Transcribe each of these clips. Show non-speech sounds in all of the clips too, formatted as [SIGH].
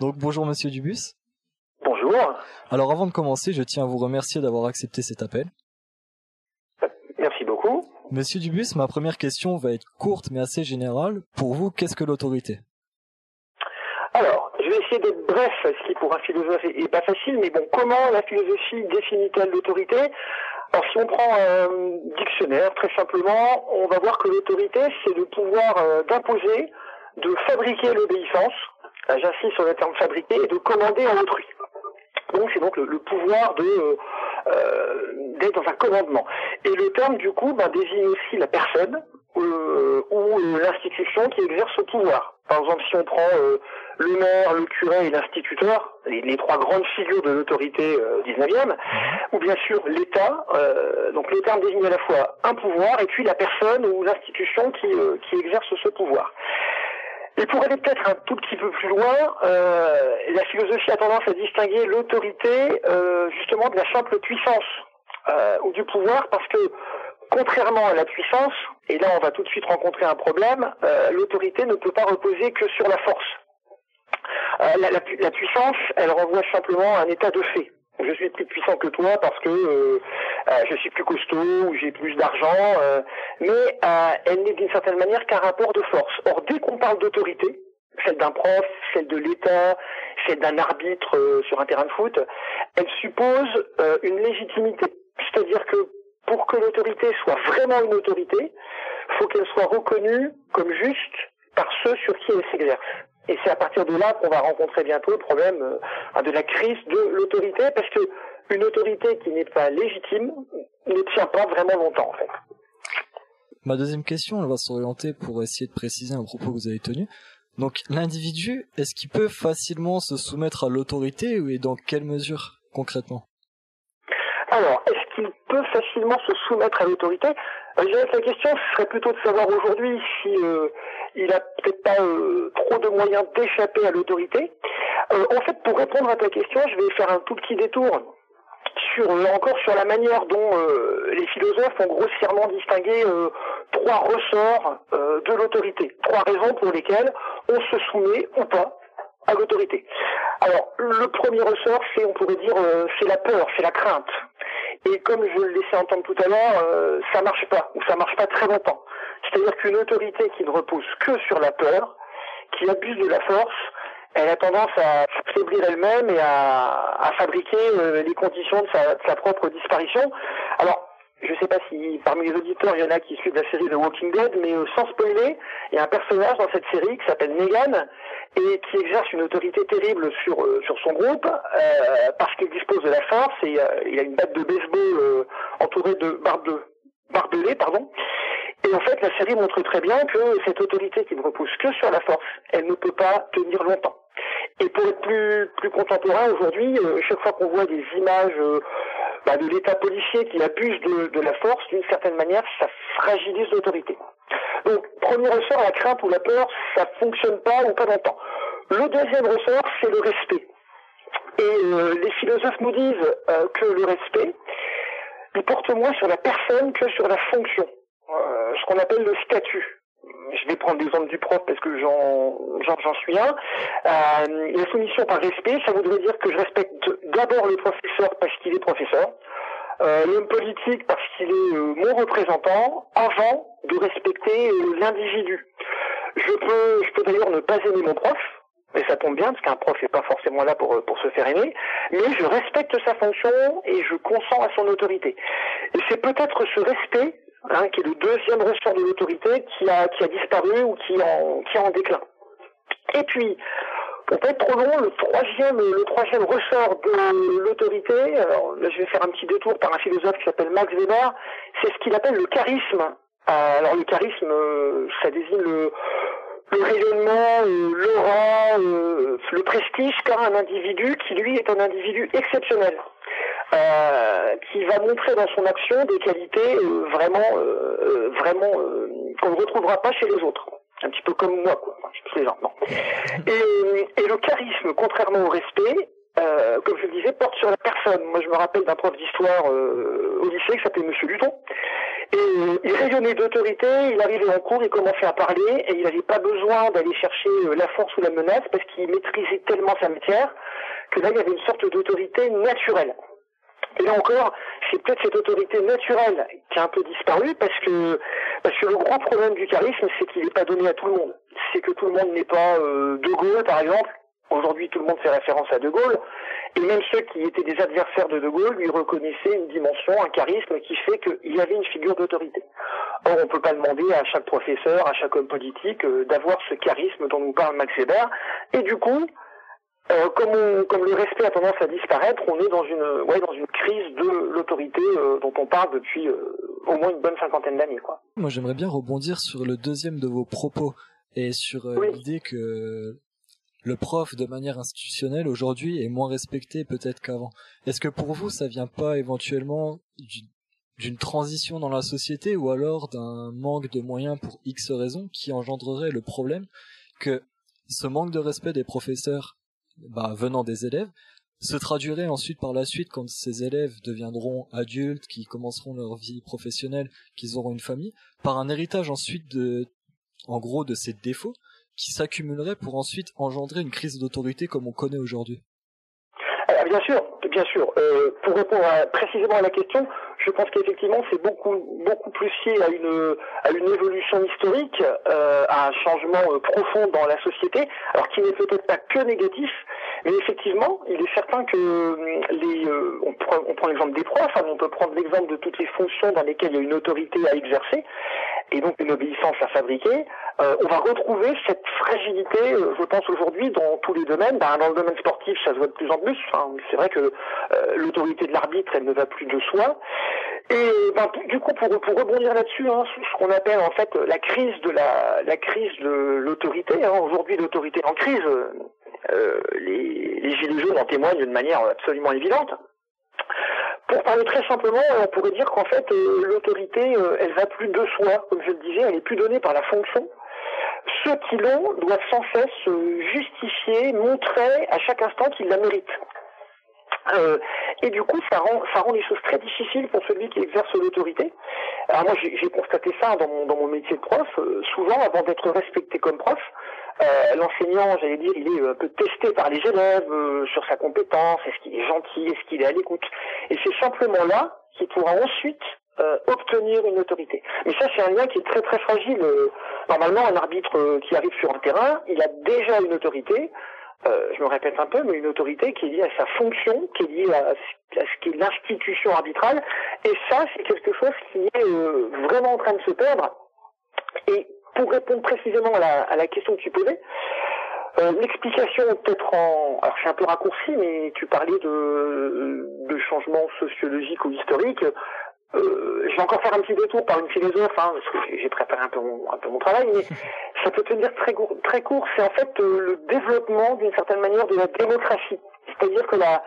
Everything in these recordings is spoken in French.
Donc bonjour Monsieur Dubus. Bonjour. Alors avant de commencer, je tiens à vous remercier d'avoir accepté cet appel. Merci beaucoup. Monsieur Dubus, ma première question va être courte mais assez générale. Pour vous, qu'est-ce que l'autorité? Alors, je vais essayer d'être bref, ce qui pour un philosophe est pas facile, mais bon, comment la philosophie définit-elle l'autorité? Alors si on prend un dictionnaire, très simplement, on va voir que l'autorité, c'est le pouvoir euh, d'imposer, de fabriquer l'obéissance, j'insiste sur le terme fabriquer, et de commander à autrui. Donc c'est donc le, pouvoir de euh, euh, d'être dans un commandement. Et le terme du coup ben, désigne aussi la personne euh, ou l'institution qui exerce ce pouvoir. Par exemple, si on prend le maire, le curé et l'instituteur, les, trois grandes figures de l'autorité 19e, ou bien sûr l'État, donc le terme désigne à la fois un pouvoir et puis la personne ou l'institution qui, qui exerce ce pouvoir. Et pour aller peut-être un tout petit peu plus loin, euh, la philosophie a tendance à distinguer l'autorité euh, justement de la simple puissance euh, ou du pouvoir, parce que contrairement à la puissance, et là on va tout de suite rencontrer un problème, l'autorité ne peut pas reposer que sur la force. La, la, puissance, elle renvoie simplement à un état de fait je suis plus puissant que toi parce que euh, euh, je suis plus costaud ou j'ai plus d'argent, euh, mais elle n'est d'une certaine manière qu'un rapport de force. Or, dès qu'on parle d'autorité, celle d'un prof, celle de l'État, celle d'un arbitre sur un terrain de foot, elle suppose une légitimité. C'est-à-dire que pour que l'autorité soit vraiment une autorité, faut qu'elle soit reconnue comme juste par ceux sur qui elle s'exerce. Et c'est à partir de là qu'on va rencontrer bientôt le problème euh, de la crise de l'autorité, parce que une autorité qui n'est pas légitime ne tient pas vraiment longtemps en fait. Ma deuxième question, elle va s'orienter pour essayer de préciser un propos que vous avez tenu. Donc l'individu, est-ce qu'il peut facilement se soumettre à l'autorité et dans quelle mesure concrètement? Alors, est-ce qu'il peut facilement se soumettre à l'autorité? Je dirais que la question serait plutôt de savoir aujourd'hui si euh, il a peut-être pas euh, trop de moyens d'échapper à l'autorité. Euh, en fait, pour répondre à ta question, je vais faire un tout petit détour sur encore sur la manière dont euh, les philosophes ont grossièrement distingué trois ressorts de l'autorité, trois raisons pour lesquelles on se soumet ou pas à l'autorité. Alors, le premier ressort, c'est, on pourrait dire, c'est la peur, c'est la crainte. Et comme je le laissais entendre tout à l'heure, ça marche pas, ou ça marche pas très longtemps. C'est-à-dire qu'une autorité qui ne repose que sur la peur, qui abuse de la force, elle a tendance à faiblir elle-même et à, fabriquer euh, les conditions de sa, propre disparition. Alors, je ne sais pas si parmi les auditeurs il y en a qui suivent la série de Walking Dead, mais euh, sans spoiler, il y a un personnage dans cette série qui s'appelle Negan et qui exerce une autorité terrible sur euh, sur son groupe parce qu'il dispose de la force et il a une batte de baseball entourée de barbe barbelée, pardon. Et en fait, la série montre très bien que cette autorité qui ne repose que sur la force, elle ne peut pas tenir longtemps. Et pour être plus, plus contemporain aujourd'hui, euh, chaque fois qu'on voit des images euh, bah, de l'État policier qui abuse de, de la force, d'une certaine manière, ça fragilise l'autorité. Donc, premier ressort, la crainte ou la peur, ça fonctionne pas ou pas longtemps. Le deuxième ressort, c'est le respect. Et euh, les philosophes nous disent que le respect, il porte moins sur la personne que sur la fonction. Euh, ce qu'on appelle le statut. Je vais prendre l'exemple du prof parce que j'en j'en suis un. Euh, la soumission par respect, ça voudrait dire que je respecte d'abord le professeur parce qu'il est professeur, euh, l'homme politique parce qu'il est euh, mon représentant, avant de respecter l'individu. Je peux, je peux d'ailleurs ne pas aimer mon prof, mais ça tombe bien parce qu'un prof n'est pas forcément là pour, pour se faire aimer, mais je respecte sa fonction et je consens à son autorité. Et c'est peut-être ce respect Hein, qui est le deuxième ressort de l'autorité qui a, qui a disparu ou qui, en, qui en déclin. Et puis, pour pas être trop long, le troisième, le troisième ressort de l'autorité, alors là je vais faire un petit détour par un philosophe qui s'appelle Max Weber, c'est ce qu'il appelle le charisme. Euh, alors le charisme, euh, ça désigne le, rayonnement, euh, l'aura, le prestige qu'a un individu qui lui est un individu exceptionnel. Qui va montrer dans son action des qualités vraiment, vraiment qu'on ne retrouvera pas chez les autres. Un petit peu comme moi, quoi. Je Et, et le charisme, contrairement au respect, euh, comme je le disais, porte sur la personne. Moi, je me rappelle d'un prof d'histoire euh, au lycée qui s'appelait Monsieur Luton. Et il rayonnait d'autorité, il arrivait en cours, il commençait à parler et il n'avait pas besoin d'aller chercher euh, la force ou la menace parce qu'il maîtrisait tellement sa matière que là il y avait une sorte d'autorité naturelle. Et là encore, c'est peut-être cette autorité naturelle qui a un peu disparu parce que parce que le gros problème du charisme, c'est qu'il n'est pas donné à tout le monde. C'est que tout le monde n'est pas euh, De Gaulle, par exemple. Aujourd'hui, tout le monde fait référence à De Gaulle. Et même ceux qui étaient des adversaires de De Gaulle lui reconnaissaient une dimension, un charisme qui fait qu'il y avait une figure d'autorité. Or, on ne peut pas demander à chaque professeur, à chaque homme politique euh, d'avoir ce charisme dont nous parle Max Weber. Et du coup, euh, comme, comme, le respect a tendance à disparaître, on est dans une, ouais, dans une crise de l'autorité euh, dont on parle depuis euh, au moins une bonne cinquantaine d'années. Quoi. Moi, j'aimerais bien rebondir sur le deuxième de vos propos et sur l'idée que le prof, de manière institutionnelle, aujourd'hui, est moins respecté peut-être qu'avant. Est-ce que pour vous, ça vient pas éventuellement d'une transition dans la société ou alors d'un manque de moyens pour X raisons qui engendrerait le problème que ce manque de respect des professeurs bah, venant des élèves se traduirait ensuite par la suite quand ces élèves deviendront adultes, qui commenceront leur vie professionnelle, qu'ils auront une famille, par un héritage ensuite de, en gros, de ces défauts qui s'accumuleraient pour ensuite engendrer une crise d'autorité comme on connaît aujourd'hui. bien sûr, bien sûr. Euh, pour répondre précisément à la question, je pense qu'effectivement c'est beaucoup beaucoup plus lié à une à une évolution historique, euh, à un changement euh, profond dans la société, alors qui n'est peut-être pas que négatif, mais effectivement, il est certain que euh, les on prend, on prend l'exemple des profs, hein, on peut prendre l'exemple de toutes les fonctions dans lesquelles il y a une autorité à exercer et donc une obéissance à fabriquer. on va retrouver cette fragilité, je pense aujourd'hui, dans tous les domaines. Ben, dans le domaine sportif, ça se voit de plus en plus. c'est vrai que l'autorité de l'arbitre, elle ne va plus de soi. Et ben, du coup, pour, pour rebondir là-dessus, hein, ce qu'on appelle en fait la crise de la, la crise de l'autorité. Hein, Aujourd'hui, l'autorité en crise, euh, les, les gilets jaunes en témoignent d'une manière absolument évidente. Pour parler très simplement, on pourrait dire qu'en fait, euh, l'autorité, euh, elle va plus de soi, comme je le disais, elle est plus donnée par la fonction. Ceux qui l'ont doivent sans cesse justifier, montrer à chaque instant qu'ils la méritent. Euh, et du coup, ça rend, ça rend les choses très difficiles pour celui qui exerce l'autorité. Alors moi, j'ai constaté ça dans mon, dans mon métier de prof. Euh, souvent, avant d'être respecté comme prof, euh, l'enseignant, j'allais dire, il est un peu testé par les élèves sur sa compétence, est-ce qu'il est gentil, est-ce qu'il est à l'écoute? Et c'est simplement là qu'il pourra ensuite obtenir une autorité. Mais ça, c'est un lien qui est très très fragile. normalement, un arbitre qui arrive sur un terrain, il a déjà une autorité. Euh, je me répète un peu, mais une autorité qui est liée à sa fonction, qui est liée à, ce qu'est l'institution arbitrale. Et ça, c'est quelque chose qui est euh, vraiment en train de se perdre. Et pour répondre précisément à la, à la question que tu posais, euh, l'explication peut-être en... Alors c'est un peu raccourci, mais tu parlais de, de changements sociologiques ou historiques. Euh, je vais encore faire un petit détour par une philosophe, hein, parce que j'ai préparé un peu, mon, un peu mon travail, mais [LAUGHS] ça peut tenir très court. Très court, c'est en fait euh, le développement d'une certaine manière de la démocratie. C'est-à-dire que la,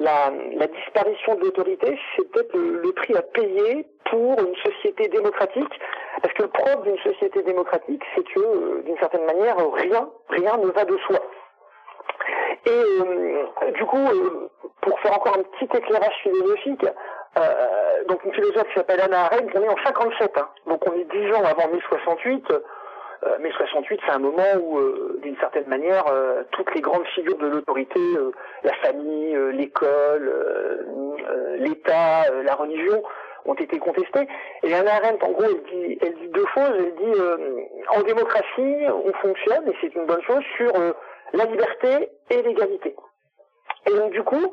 la, la, disparition de l'autorité, c'est peut-être le, prix à payer pour une société démocratique, parce que le propre d'une société démocratique, c'est que euh, d'une certaine manière, rien, rien ne va de soi. Et euh, du coup, pour faire encore un petit éclairage philosophique, euh, donc une philosophe qui s'appelle Anna Arendt, on est en 57, hein. donc on est 10 ans avant mai 68. Euh, mai 68, c'est un moment où, euh, d'une certaine manière, euh, toutes les grandes figures de l'autorité, la famille, l'école, l'État, la religion, ont été contestées. Et Anna Arendt, en gros, elle dit, elle dit deux choses. Elle dit, en démocratie, on fonctionne, et c'est une bonne chose, sur la liberté et l'égalité. Et donc, du coup,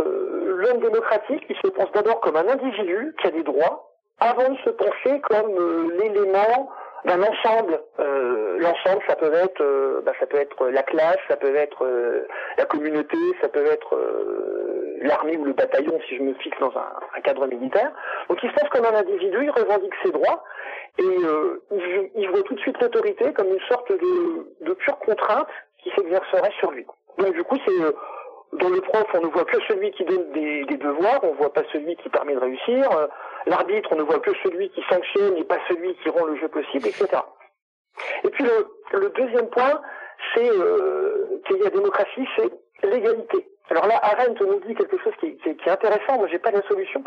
euh, l'homme démocratique, il se pense d'abord comme un individu qui a des droits, avant de se penser comme euh, l'élément d'un ensemble. Euh, l'ensemble, ça peut être, bah, ça peut être la classe, ça peut être la communauté, ça peut être l'armée ou le bataillon si je me fixe dans un, cadre militaire. Donc il se pense comme un individu, il revendique ses droits et il, il, voit tout de suite l'autorité comme une sorte de, de pure contrainte qui s'exercerait sur lui. Donc du coup, c'est dans le prof, on ne voit que celui qui donne des, devoirs, on ne voit pas celui qui permet de réussir. Euh, l'arbitre, on ne voit que celui qui sanctionne et pas celui qui rend le jeu possible, etc. Et puis le, deuxième point, c'est euh, qu'il y a démocratie, c'est l'égalité. Alors là, Arendt nous dit quelque chose qui, qui, est intéressant, moi j'ai pas la solution,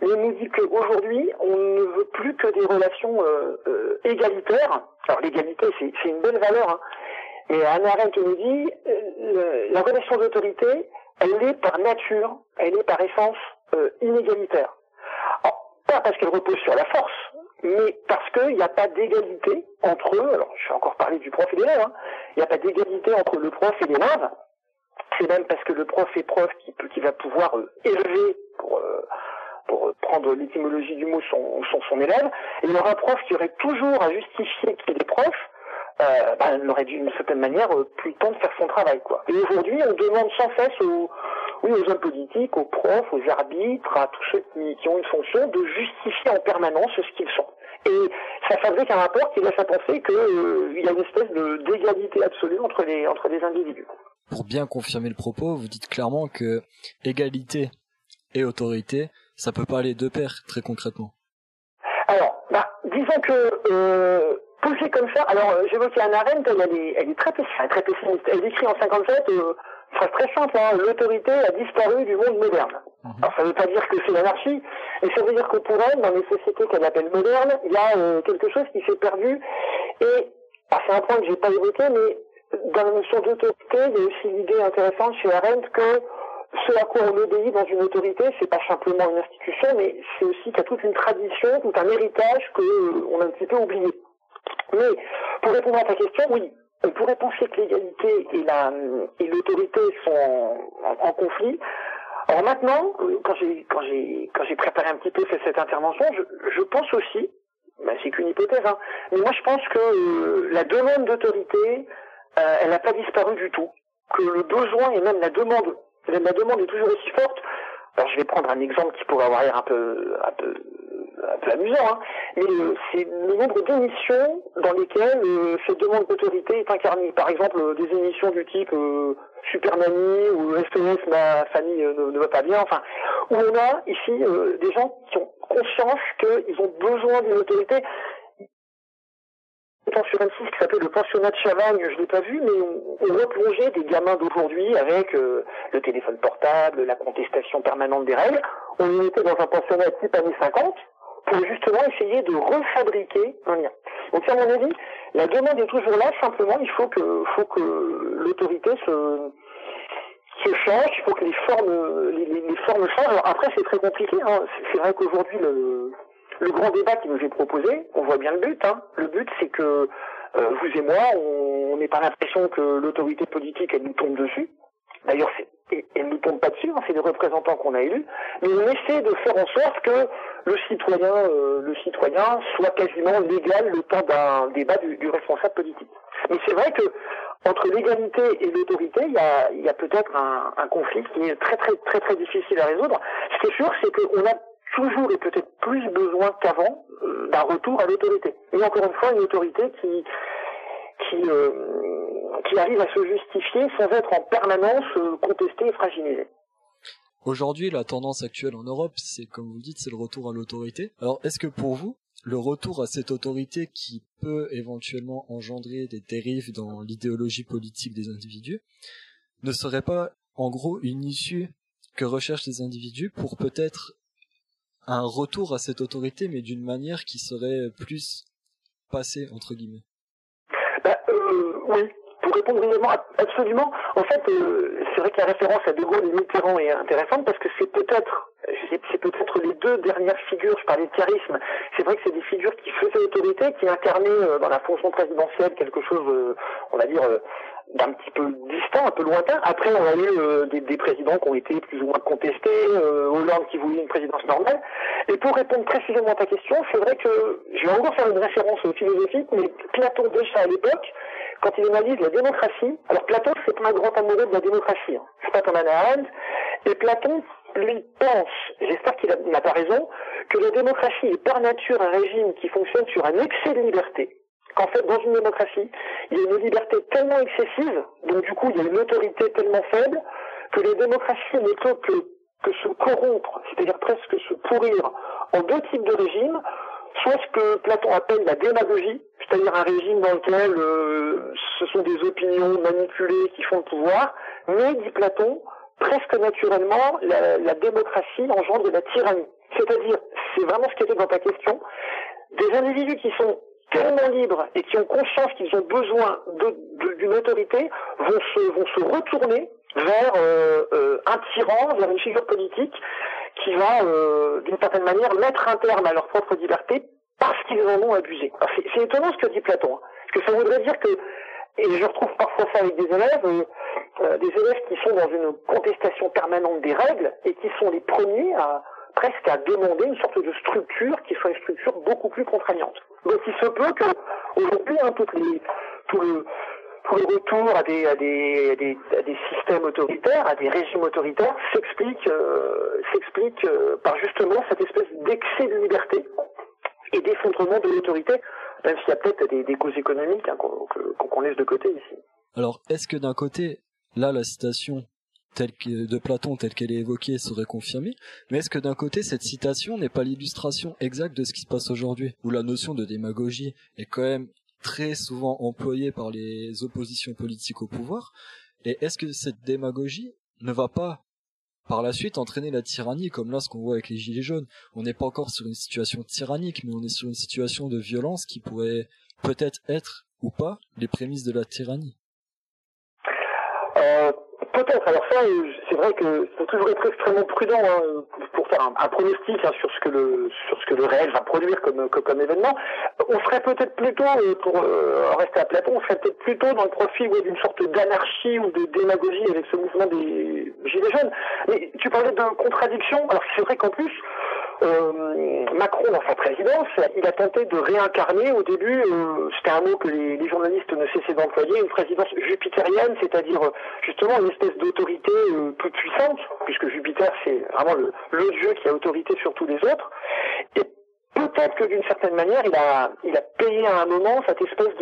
mais il nous dit qu'aujourd'hui, on ne veut plus que des relations euh, euh, égalitaires. Alors l'égalité, c'est une belle valeur, hein. Et Anna Arendt nous dit, euh, la relation d'autorité, elle est par nature, elle est par essence inégalitaire. pas parce qu'elle repose sur la force, mais parce qu'il n'y a pas d'égalité entre eux, alors je vais encore parler du prof et l'élève, hein, il n'y a pas d'égalité entre le prof et l'élève, c'est même parce que le prof est prof qui, qui va pouvoir euh, élever, pour, euh, pour prendre l'étymologie du mot, son, son, son, élève, et il y aura un prof qui aurait toujours à justifier qu'il est prof, euh, bah, il aurait d'une certaine manière euh, plus le temps de faire son travail. quoi. Et aujourd'hui, on demande sans cesse aux, oui, aux hommes politiques, aux profs, aux arbitres, à tous ceux qui, qui ont une fonction, de justifier en permanence ce qu'ils sont. Et ça fabrique un rapport qui laisse à penser qu'il euh, y a une espèce d'égalité absolue entre les, entre les individus pour bien confirmer le propos, vous dites clairement que égalité et autorité, ça peut pas aller de pair, très concrètement. Alors, bah, disons que euh, poussé comme ça, alors euh, j'évoquais Anna Arendt, elle, est, elle est très, très pessimiste. Elle écrit en 57, euh, phrase très simple, hein, l'autorité a disparu du monde moderne. Mhm. Alors ça ne veut pas dire que c'est l'anarchie, mais ça veut dire que pour elle, dans les sociétés qu'elle appelle modernes, il y a euh, quelque chose qui s'est perdu. Et c'est un point que j'ai pas évoqué, mais dans la notion d'autorité, il y a aussi l'idée intéressante chez Arendt que ce à quoi on obéit dans une autorité, c'est pas simplement une institution, mais c'est aussi qu'il y a toute une tradition, tout un héritage que euh, on a un petit peu oublié. Mais pour répondre à ta question, oui, on pourrait penser que l'égalité et la et l'autorité sont en, conflit. Alors maintenant, quand j'ai quand j'ai quand j'ai préparé un petit peu cette intervention, je, je pense aussi, ben c'est qu'une hypothèse, hein, mais moi je pense que euh, la demande d'autorité euh, elle n'a pas disparu du tout. Que le besoin et même la demande, la demande est toujours aussi forte. Alors je vais prendre un exemple qui pourrait avoir l'air un peu, un peu, un peu amusant, hein. mais euh, c'est le nombre d'émissions dans lesquelles euh, cette demande d'autorité est incarnée. Par exemple, des émissions du type Super Nanny ou SOS, ma famille ne, va pas bien, enfin, où on a ici des gens qui ont conscience qu'ils ont besoin d'une autorité sur M6 qui s'appelait le pensionnat de Chavagne, je l'ai pas vu, mais on, on replongeait des gamins d'aujourd'hui avec euh, le téléphone portable, la contestation permanente des règles. On était dans un pensionnat type années 50 pour justement essayer de refabriquer un lien. Donc à mon avis, la demande est toujours là, simplement il faut que, faut que l'autorité se, se change, il faut que les formes, les, les formes changent. Alors après c'est très compliqué, hein. c'est vrai qu'aujourd'hui le, le grand débat qui nous est proposé, on voit bien le but. Hein. Le but, c'est que euh, vous et moi, on n'ait pas l'impression que l'autorité politique, elle nous tombe dessus. D'ailleurs, elle ne nous tombe pas dessus, hein, c'est les représentants qu'on a élus, mais on essaie de faire en sorte que le citoyen, euh, le citoyen soit quasiment légal le temps d'un débat du, responsable politique. Mais c'est vrai que entre l'égalité et l'autorité, il y a, y a peut-être un, un, conflit qui est très très très très difficile à résoudre. Ce qui est sûr, c'est qu'on a toujours et peut-être plus besoin qu'avant euh, d'un retour à l'autorité. Et encore une fois, une autorité qui qui, euh, qui arrive à se justifier sans être en permanence euh, contestée et fragilisée. Aujourd'hui, la tendance actuelle en Europe, c'est comme vous dites, c'est le retour à l'autorité. Alors, est-ce que pour vous, le retour à cette autorité qui peut éventuellement engendrer des dérives dans l'idéologie politique des individus ne serait pas, en gros, une issue que recherchent les individus pour peut-être un retour à cette autorité, mais d'une manière qui serait plus passée, entre guillemets? Oui, pour répondre évidemment, absolument. En fait, euh, c'est vrai que la référence à De Gaulle et Mitterrand est intéressante parce que c'est peut-être c'est peut-être les deux dernières figures, je parlais de charisme, c'est vrai que c'est des figures qui faisaient autorité, qui incarnaient euh, dans la fonction présidentielle quelque chose, on va dire, d'un petit peu distant, un peu lointain. Après, on a eu euh, des, présidents qui ont été plus ou moins contestés, euh, Hollande qui voulait une présidence normale. Et pour répondre précisément à ta question, c'est vrai que je vais encore faire une référence philosophique, mais Platon déjà à l'époque, quand il analyse la démocratie, alors Platon c'est pas un grand amoureux de la démocratie, hein. c'est pas ton Arendt, et Platon lui pense, j'espère qu'il n'a pas raison, que la démocratie est par nature un régime qui fonctionne sur un excès de liberté qu'en fait, dans une démocratie, il y a une liberté tellement excessive, donc du coup, il y a une autorité tellement faible, que les démocraties ne peuvent que se corrompre, c'est-à-dire presque se pourrir en deux types de régimes, soit ce que Platon appelle la démagogie, c'est-à-dire un régime dans lequel euh, ce sont des opinions manipulées qui font le pouvoir, mais, dit Platon, presque naturellement, la, démocratie engendre la tyrannie. C'est-à-dire, c'est vraiment ce qui était dans ta question, des individus qui sont tellement libres et qui ont conscience qu'ils ont besoin d'une autorité vont se, vont se retourner vers euh, euh, un tyran, vers une figure politique qui va, euh, d'une certaine manière, mettre un terme à leur propre liberté parce qu'ils en ont abusé. C'est étonnant ce que dit Platon, hein. parce que ça voudrait dire que, et je retrouve parfois ça avec des élèves, des élèves qui sont dans une contestation permanente des règles et qui sont les premiers à presque à demander une sorte de structure qui soit une structure beaucoup plus contraignante. Donc il se peut que aujourd'hui, hein, les, tout le, tout le retour à des, à des, à des, systèmes autoritaires, à des régimes autoritaires, s'explique, euh, euh, par justement cette espèce d'excès de liberté et d'effondrement de l'autorité, même s'il y a peut-être des, causes économiques hein, qu'on laisse de côté ici. Alors, est-ce que d'un côté, là, la citation telle que, de Platon telle qu'elle est évoquée serait confirmée, mais est-ce que d'un côté cette citation n'est pas l'illustration exacte de ce qui se passe aujourd'hui, où la notion de démagogie est quand même très souvent employée par les oppositions politiques au pouvoir, et est-ce que cette démagogie ne va pas par la suite entraîner la tyrannie, comme là ce qu'on voit avec les Gilets jaunes. On n'est pas encore sur une situation tyrannique, mais on est sur une situation de violence qui pourrait peut-être être ou pas les prémices de la tyrannie. Euh, Peut-être. Alors ça, c'est vrai que faut toujours être extrêmement prudent hein, pour faire un, pronostic hein, sur ce que le sur ce que le réel va produire comme comme, événement. On serait peut-être plutôt, euh, pour euh, rester à Platon, on serait peut-être plutôt dans le profil d'une sorte d'anarchie ou de démagogie avec ce mouvement des gilets jaunes. Mais tu parlais de contradiction. Alors c'est vrai qu'en plus, euh, Macron, dans sa présidence, il a tenté de réincarner au début, euh, c'était un mot que les, journalistes ne cessaient d'employer, une présidence jupitérienne, c'est-à-dire euh, justement une espèce d'autorité euh, puissante, puisque Jupiter c'est vraiment le, dieu qui a autorité sur tous les autres. Et peut-être que d'une certaine manière, il a, il a payé à un moment cette espèce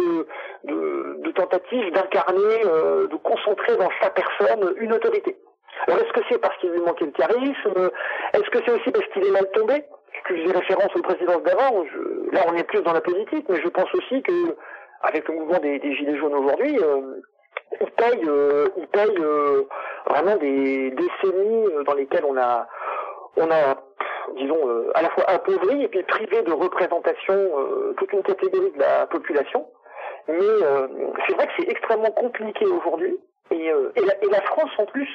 de tentative d'incarner, euh, de concentrer dans sa personne une autorité. Alors est-ce que c'est parce qu'il lui manquait le charisme Est-ce que c'est aussi parce qu'il est mal tombé que je faisais référence aux présidences d'avant Là, on est plus dans la politique, mais je pense aussi que avec le mouvement des, gilets jaunes aujourd'hui, euh, il paye, euh, il paye euh, vraiment des décennies dans lesquelles on a, on a, disons, à la fois appauvri et puis privé de représentation toute une catégorie de la population. Mais c'est vrai que c'est extrêmement compliqué aujourd'hui. Et, et, la, et, la, France, en plus,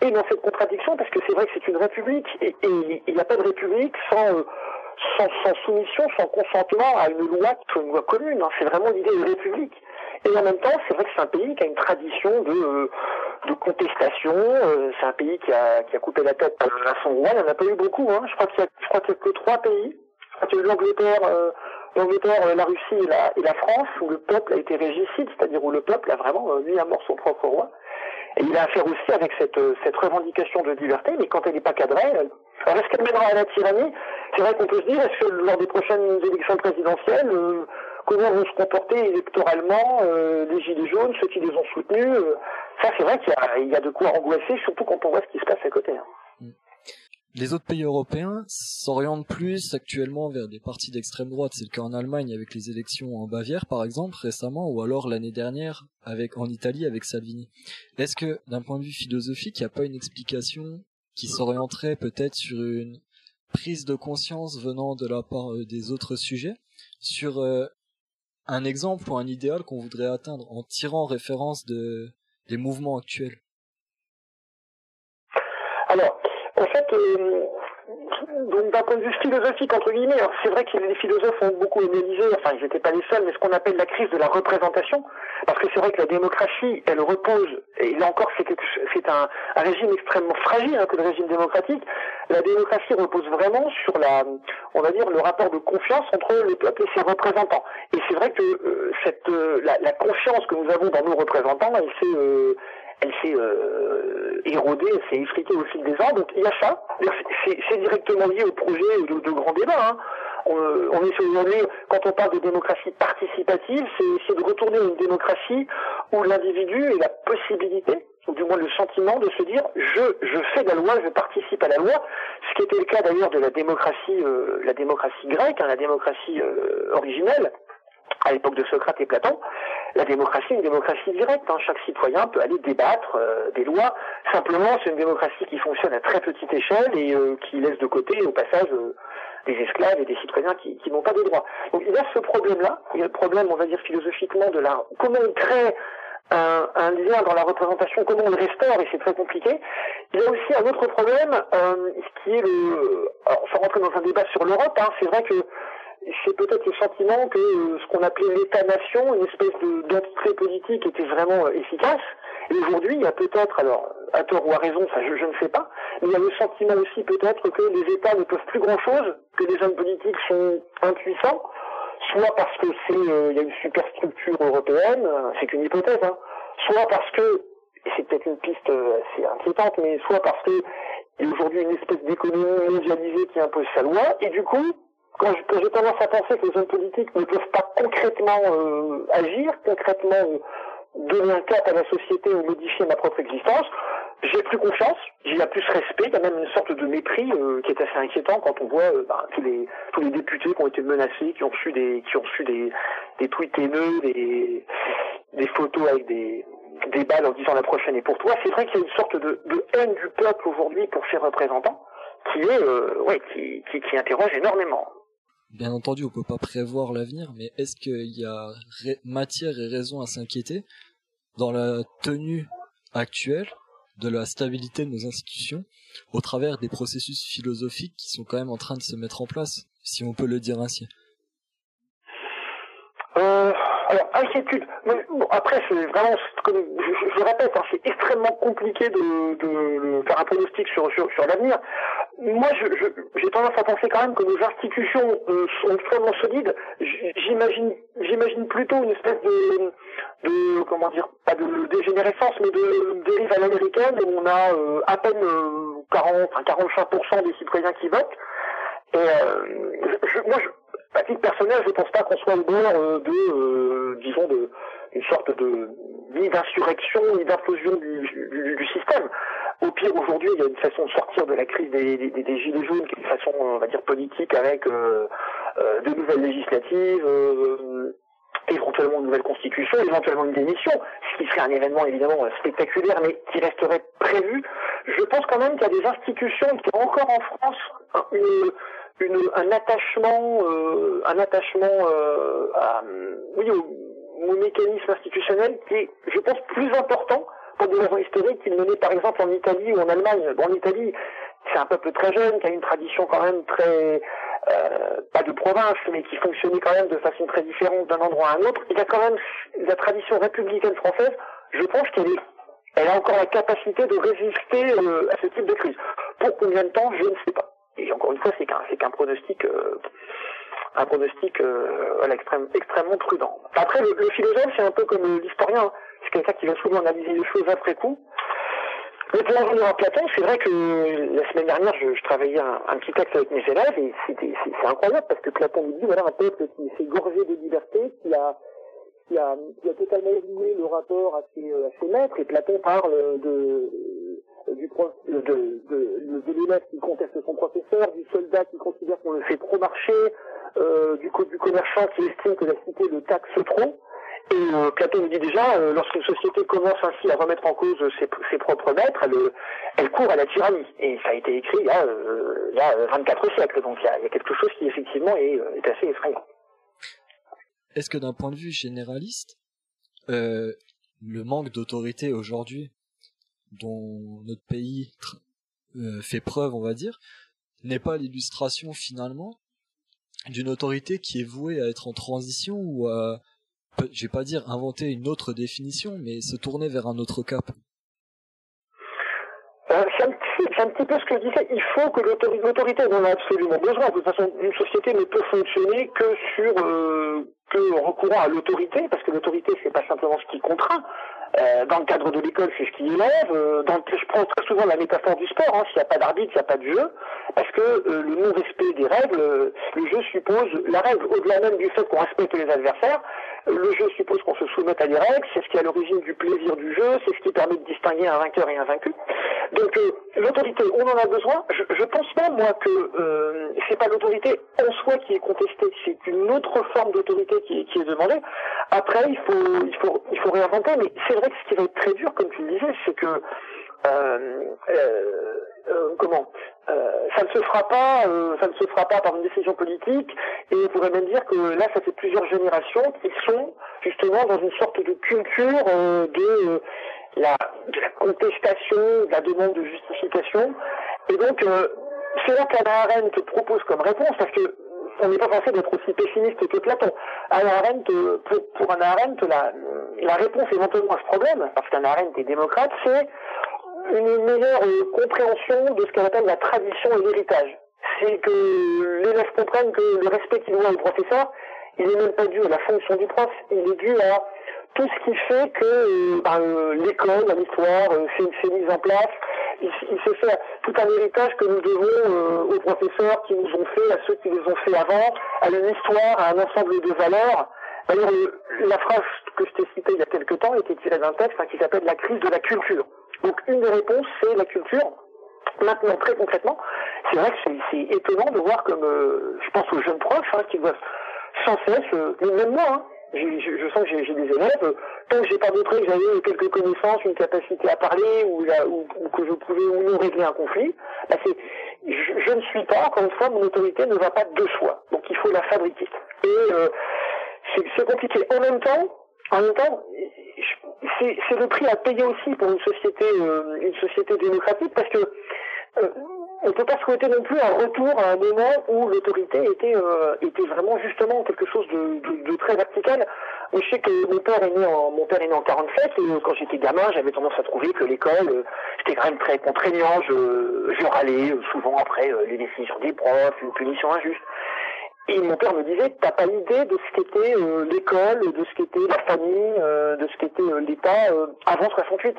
et dans cette contradiction, parce que c'est vrai que c'est une république, et, il n'y a pas de république sans, euh, sans, sans, soumission, sans consentement à une loi qui une loi commune. Hein. C'est vraiment l'idée de république. Et en même temps, c'est vrai que c'est un pays qui a une tradition de, euh, de contestation. Euh, c'est un pays qui a, qui a coupé la tête à son roi. Il n'y en a pas eu beaucoup. Hein. Je crois qu'il y, qu'il y a que trois pays. Je crois qu'il y a eu l'Angleterre, euh, l'Angleterre, la Russie et la, et la France, où le peuple a été régicide, c'est-à-dire où le peuple a vraiment mis à mort son propre roi. Et il a affaire aussi avec cette, euh, cette revendication de liberté, mais quand elle n'est pas cadrée, alors est-ce qu'elle mènera à la tyrannie C'est vrai qu'on peut se dire, est-ce que lors des prochaines élections présidentielles, euh, comment vont se comporter électoralement euh, les Gilets jaunes, ceux qui les ont soutenus Ça, c'est vrai qu'il y, y, a de quoi angoisser, surtout quand on voit ce qui se passe à côté. Hein. Les autres pays européens s'orientent plus actuellement vers des partis d'extrême droite. C'est le cas en Allemagne avec les élections en Bavière, par exemple, récemment, ou alors l'année dernière avec en Italie avec Salvini. Est-ce que, d'un point de vue philosophique, il n'y a pas une explication qui s'orienterait peut-être sur une prise de conscience venant de la part euh, des autres sujets? Sur euh, un exemple ou un idéal qu'on voudrait atteindre en tirant référence de des mouvements actuels? Alors, en fait, euh, donc d'un point de vue philosophique entre guillemets, c'est vrai que les philosophes ont beaucoup analysé, enfin ils n'étaient pas les seuls, mais ce qu'on appelle la crise de la représentation, parce que c'est vrai que la démocratie, elle repose, et là encore c'est un, régime extrêmement fragile hein, que le régime démocratique. La démocratie repose vraiment sur la, on va dire, le rapport de confiance entre le peuple et ses représentants. Et c'est vrai que euh, cette, euh, la, la, confiance que nous avons dans nos représentants, elle s'est elle s'est euh, érodée, elle s'est effritée au fil des ans. Donc il y a ça. C'est directement lié au projet de, de grand débat. Hein. On, on, est aujourd'hui, quand on parle de démocratie participative, c'est de retourner à une démocratie où l'individu a la possibilité, ou du moins le sentiment de se dire je, je fais la loi, je participe à la loi, ce qui était le cas d'ailleurs de la démocratie, euh, la démocratie grecque, hein, la démocratie euh, originelle, à l'époque de Socrate et Platon, la démocratie est une démocratie directe. Hein. Chaque citoyen peut aller débattre euh, des lois Simplement, c'est une démocratie qui fonctionne à très petite échelle et qui laisse de côté, au passage, des esclaves et des citoyens qui, qui n'ont pas de droits. Donc il y a ce problème-là, il y a le problème, on va dire philosophiquement, de la comment on crée un, un, lien dans la représentation, comment on le restaure, et c'est très compliqué. Il y a aussi un autre problème, euh, qui est le... Alors, sans rentrer dans un débat sur l'Europe, hein, c'est vrai que c'est peut-être le sentiment que euh, ce qu'on appelait l'État-nation, une espèce d'entité politique, était vraiment euh, efficace. Et aujourd'hui, il y a peut-être, alors à tort ou à raison, ça je, je, ne sais pas, mais il y a le sentiment aussi peut-être que les États ne peuvent plus grand-chose, que les hommes politiques sont impuissants, soit parce que c'est euh, il y a une superstructure européenne, euh, c'est qu'une hypothèse, hein, soit parce que et c'est peut-être une piste assez inquiétante, mais soit parce que il y a aujourd'hui une espèce d'économie mondialisée qui impose sa loi, et du coup, quand j'ai tendance à penser que les hommes politiques ne peuvent pas concrètement agir, concrètement donner un cap à la société ou modifier ma propre existence, j'ai plus confiance, j'ai plus respect, il y a même une sorte de mépris euh, qui est assez inquiétant quand on voit euh, bah, tous les tous les députés qui ont été menacés, qui ont reçu des qui ont reçu des des tweets haineux, des des photos avec des des balles en disant la prochaine est pour toi. C'est vrai qu'il y a une sorte de, de haine du peuple aujourd'hui pour ses représentants qui est euh, ouais qui, qui qui interroge énormément. Bien entendu, on peut pas prévoir l'avenir, mais est-ce qu'il y a matière et raison à s'inquiéter dans la tenue actuelle de la stabilité de nos institutions au travers des processus philosophiques qui sont quand même en train de se mettre en place, si on peut le dire ainsi? Euh, Alors, inquiétude. bon, après, c'est vraiment, je, je, répète, hein, c'est extrêmement compliqué de, faire un pronostic sur, sur l'avenir. Moi, j'ai tendance à penser quand même que nos institutions euh, sont extrêmement solides. J'imagine, j'imagine plutôt une espèce de de comment dire pas de dégénérescence mais de dérive à l'américaine où on a euh, à peine 40 euh, enfin 45% des citoyens qui votent et euh, je, moi je, à titre personnel je pense pas qu'on soit au bord de disons de une sorte de ni d'insurrection ni d'implosion du, du, du, système au pire aujourd'hui il y a une façon de sortir de la crise des, des, des gilets jaunes qui est une façon on va dire politique avec de nouvelles législatives éventuellement une nouvelle constitution, éventuellement une démission, ce qui serait un événement évidemment spectaculaire, mais qui resterait prévu. Je pense quand même qu'il y a des institutions qui ont encore en France une, une, un attachement, euh, un attachement euh, à, oui, au, mécanisme institutionnel qui est, je pense, plus important pour des raisons historiques qu'il l'est par exemple en Italie ou en Allemagne. Bon, en Italie, c'est un peuple très jeune qui a une tradition quand même très euh, pas de province, mais qui fonctionnait quand même de façon très différente d'un endroit à un autre. Il a quand même la tradition républicaine française. Je pense qu'elle est, elle a encore la capacité de résister euh, à ce type de crise. Pour combien de temps, je ne sais pas. Et encore une fois, c'est qu'un, pronostic, euh, un pronostic euh, extrêmement prudent. Après, le, philosophe, c'est un peu comme l'historien. C'est quelqu'un qui va souvent analyser les choses après coup. Mais pour en revenir à Platon, c'est vrai que la semaine dernière, je, travaillais un, petit texte avec mes élèves et c'est, incroyable parce que Platon nous dit, voilà, un peuple qui s'est gorgé de liberté, qui a, a, totalement oublié le rapport à ses maîtres et Platon parle de, du prof, de, l'élève qui conteste son professeur, du soldat qui considère qu'on le fait trop marcher, euh, du, du commerçant qui estime que la cité le taxe trop. Et euh, Platon nous dit déjà, euh, lorsqu'une société commence ainsi à remettre en cause ses, propres maîtres, elle, elle, court à la tyrannie. Et ça a été écrit il y a, euh, il y a 24 siècles, donc il y, a, quelque chose qui effectivement est, assez effrayant. Est-ce que d'un point de vue généraliste, euh, le manque d'autorité aujourd'hui dont notre pays euh, fait preuve, on va dire, n'est pas l'illustration finalement d'une autorité qui est vouée à être en transition ou à je vais pas dire inventer une autre définition, mais se tourner vers un autre cap. Euh, c'est un, petit peu ce que je disais. Il faut que l'autorité en a absolument besoin. De toute façon, une société ne peut fonctionner que sur euh, que en recourant à l'autorité, parce que l'autorité c'est pas simplement ce qui contraint. Euh, dans le cadre de l'école, c'est ce qui élève. Euh, dans je prends très souvent la métaphore du sport. Hein, S'il n'y a pas d'arbitre, il n'y a pas de jeu, parce que euh, le non-respect des règles, euh, le jeu suppose la règle au-delà même du fait qu'on respecte les adversaires. Le jeu suppose qu'on se soumette à des règles, c'est ce qui est à l'origine du plaisir du jeu, c'est ce qui permet de distinguer un vainqueur et un vaincu. Donc euh, l'autorité, on en a besoin. Je, je pense pas moi que euh, c'est pas l'autorité en soi qui est contestée, c'est une autre forme d'autorité qui, qui, est demandée. Après, il faut, il faut, il faut réinventer. Mais c'est vrai que ce qui va être très dur, comme tu le disais, c'est que comment ça ne se fera pas, ça ne se fera pas par une décision politique, et on pourrait même dire que là, ça fait plusieurs générations qui sont justement dans une sorte de culture de la, contestation, de la demande de justification, et donc c'est là qu'Anna Arendt propose comme réponse, parce que on n'est pas censé d'être aussi pessimiste que Platon. Anna Arendt, pour, pour Anna Arendt, la, la réponse éventuellement à ce problème, parce qu'Anna Arendt est démocrate, c'est une meilleure compréhension de ce qu'elle appelle la tradition et l'héritage. C'est que l'élève comprenne que le respect qu'il doit au professeur, il n'est même pas dû à la fonction du prof, il est dû à tout ce qui fait que euh, ben, euh, l'école, l'histoire, euh, s'est mise en place, il, il s'est fait tout un héritage que nous devons euh, aux professeurs qui nous ont fait, à ceux qui les ont fait avant, à une histoire, à un ensemble de valeurs. D'ailleurs, la phrase que je t'ai citée il y a quelque temps était tirée d'un texte hein, qui s'appelle La crise de la culture. Donc une des réponses, c'est la culture. Maintenant, très concrètement, c'est vrai que c'est étonnant de voir comme, euh, je pense aux jeunes profs hein, qui doivent sans cesse, euh, même moi, hein, je, sens que j'ai des élèves, tant que j'ai pas montré que j'avais quelques connaissances, une capacité à parler ou, ou, que je pouvais ou non régler un conflit, bah je, ne suis pas, encore une fois, mon autorité ne va pas de soi. Donc il faut la fabriquer. Et euh, c'est compliqué. En même temps, en même temps, c'est le prix à payer aussi pour une société, euh, une société démocratique parce que euh, on ne peut pas souhaiter non plus un retour à un moment où l'autorité était, euh, était vraiment justement quelque chose de, de, très vertical. je sais que mon père est né en, mon père est né en 47 et quand j'étais gamin, j'avais tendance à trouver que l'école, euh, c'était quand même très contraignant. Je, je râlais euh, souvent après les décisions des profs, une punition injuste. Et mon père me disait, t'as pas idée de ce qu'était l'école, de ce qu'était la famille, de ce qu'était l'État avant 68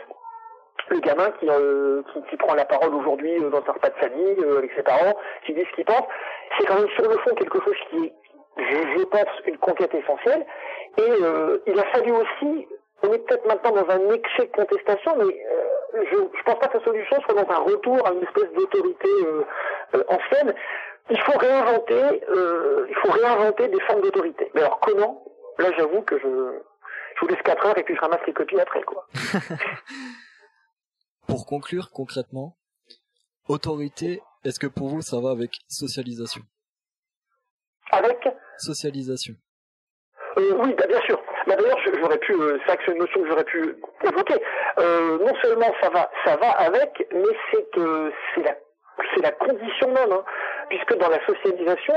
le gamin qui, euh, qui, qui, prend la parole aujourd'hui euh, dans un repas de famille euh, avec ses parents, qui dit ce qu'il pense, c'est quand même sur le fond quelque chose qui est, je, pense, une conquête essentielle. Et il a fallu aussi, on est peut-être maintenant dans un excès de contestation, mais je ne pense pas que la solution soit dans un retour à une espèce d'autorité ancienne. Il faut réinventer, il faut réinventer des formes d'autorité. Mais alors comment? Là, j'avoue que je, je vous laisse 4 heures et puis je ramasse les copies après, quoi. [LAUGHS] Pour conclure concrètement, autorité, est-ce que pour vous ça va avec socialisation? Avec? Socialisation. Euh, oui, bah, bien sûr. Bah, D'ailleurs, j'aurais pu, euh, c'est une notion que j'aurais pu évoquer. Euh, non seulement ça va, ça va avec, mais c'est que c'est la, c'est la condition même, hein. Puisque dans la socialisation,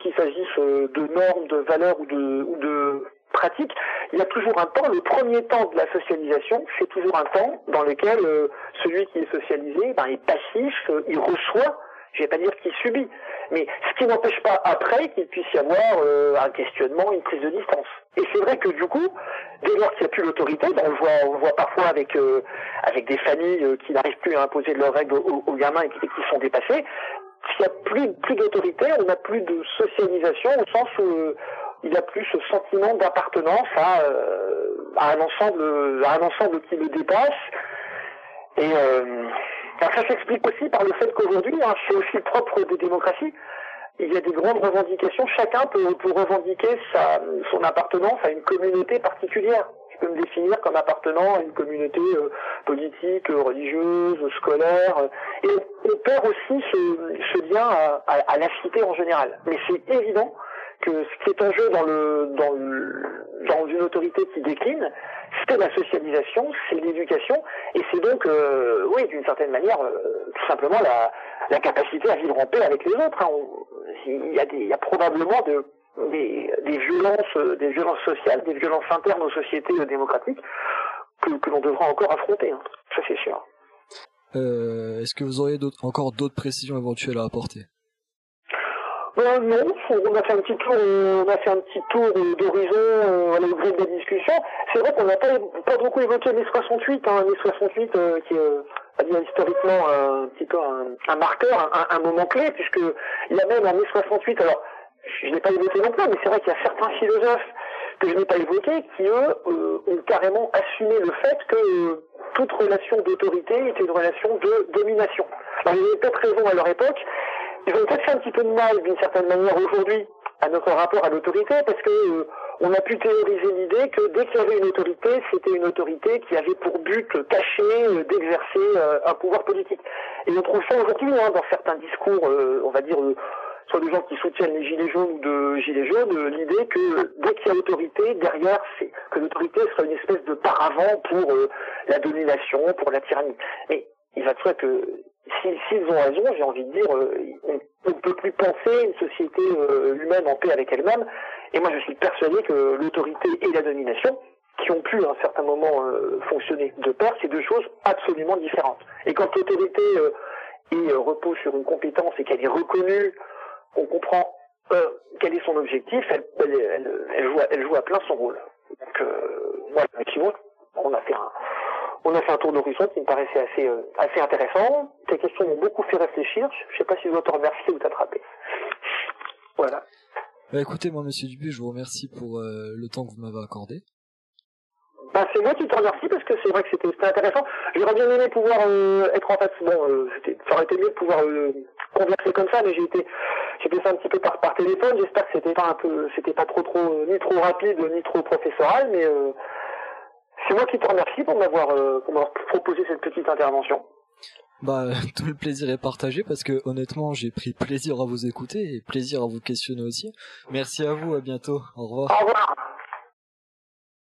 qu'il s'agisse de normes, de valeurs ou de, ou de pratique, il y a toujours un temps. Le premier temps de la socialisation, c'est toujours un temps dans lequel euh, celui qui est socialisé ben, est passif, euh, il reçoit, je vais pas dire qu'il subit, mais ce qui n'empêche pas après qu'il puisse y avoir euh, un questionnement, une prise de distance. Et c'est vrai que du coup, dès lors qu'il n'y a plus l'autorité, ben, on le voit, on voit parfois avec avec des familles qui n'arrivent plus à imposer leurs règles aux, aux gamins et qui, sont dépassés. S'il n'y a plus, plus d'autorité, on n'a plus de socialisation au sens où il a plus ce sentiment d'appartenance à, euh, à, un ensemble, à un ensemble qui le dépasse. Et euh, ça s'explique aussi par le fait qu'aujourd'hui, hein, c'est aussi propre des démocraties. Il y a des grandes revendications. Chacun peut, revendiquer sa, son appartenance à une communauté particulière. Je peux me définir comme appartenant à une communauté euh, politique, religieuse, scolaire. Et on perd aussi ce, ce lien à, à, à la cité en général. Mais c'est évident que ce qui est en jeu dans le dans le, dans une autorité qui décline, c'est la socialisation, c'est l'éducation, et c'est donc euh, oui d'une certaine manière euh, tout simplement la la capacité à vivre en paix avec les autres. Hein. il y a des il y a probablement de des, des violences des violences sociales, des violences internes aux sociétés démocratiques que, que l'on devra encore affronter. Hein. Ça c'est sûr. Euh, Est-ce que vous auriez encore d'autres précisions éventuelles à apporter? Euh, non, on a fait un petit tour, on a fait un petit tour d'horizon euh, gré de la discussion. C'est vrai qu'on n'a pas, pas beaucoup évoqué mai 68, hein, mai 68 euh, qui est euh, historiquement un petit peu un, marqueur, un, un, moment clé, puisque il y a même en mai 68, alors je n'ai pas évoqué non plus, mais c'est vrai qu'il y a certains philosophes que je n'ai pas évoqués qui eux ont carrément assumé le fait que toute relation d'autorité était une relation de domination. Alors ils avaient peut-être raison à leur époque, ils ont peut-être fait un petit peu de mal, d'une certaine manière, aujourd'hui, à notre rapport à l'autorité, parce que euh, on a pu théoriser l'idée que dès qu'il y avait une autorité, c'était une autorité qui avait pour but caché euh, d'exercer euh, un pouvoir politique. Et on trouve ça aujourd'hui hein, dans certains discours, on va dire, soit de gens qui soutiennent les gilets jaunes ou de gilets jaunes, l'idée que dès qu'il y a autorité, derrière, c'est que l'autorité sera une espèce de paravent pour la domination, pour la tyrannie. Mais il va de soi que s'ils ont raison, j'ai envie de dire, on ne peut plus penser une société humaine en paix avec elle-même et moi, je suis persuadé que l'autorité et la domination, qui ont pu à un certain moment euh, fonctionner de pair, c'est deux choses absolument différentes. Et quand l'autorité euh, euh, repose sur une compétence et qu'elle est reconnue, on comprend quel est son objectif, elle, elle, joue, elle joue à plein son rôle. Donc, voilà, on a fait un, on a fait un tour d'horizon qui me paraissait assez, assez intéressant. Tes questions m'ont beaucoup fait réfléchir. Je ne sais pas si je dois te remercier ou t'attraper. Voilà. Bah écoutez, moi, Monsieur Dubuis, je vous remercie pour euh, le temps que vous m'avez accordé. Bah, c'est moi qui te remercie parce que c'est vrai que c'était intéressant. J'aurais bien aimé pouvoir euh, être en face. Bon, euh, ça aurait été mieux de pouvoir converser comme ça, mais j'ai été, j'ai fait ça un petit peu par, par téléphone. J'espère que c'était pas un peu, c'était pas trop trop ni trop rapide ni trop professoral, mais c'est moi qui te remercie pour m'avoir proposé cette petite intervention. Bah, [LAUGHS] tout le plaisir est partagé parce que honnêtement, j'ai pris plaisir à vous écouter et plaisir à vous questionner aussi. Merci à vous, à bientôt. Au revoir. Au revoir.